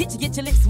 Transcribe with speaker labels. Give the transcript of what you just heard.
Speaker 1: Get you, get your lips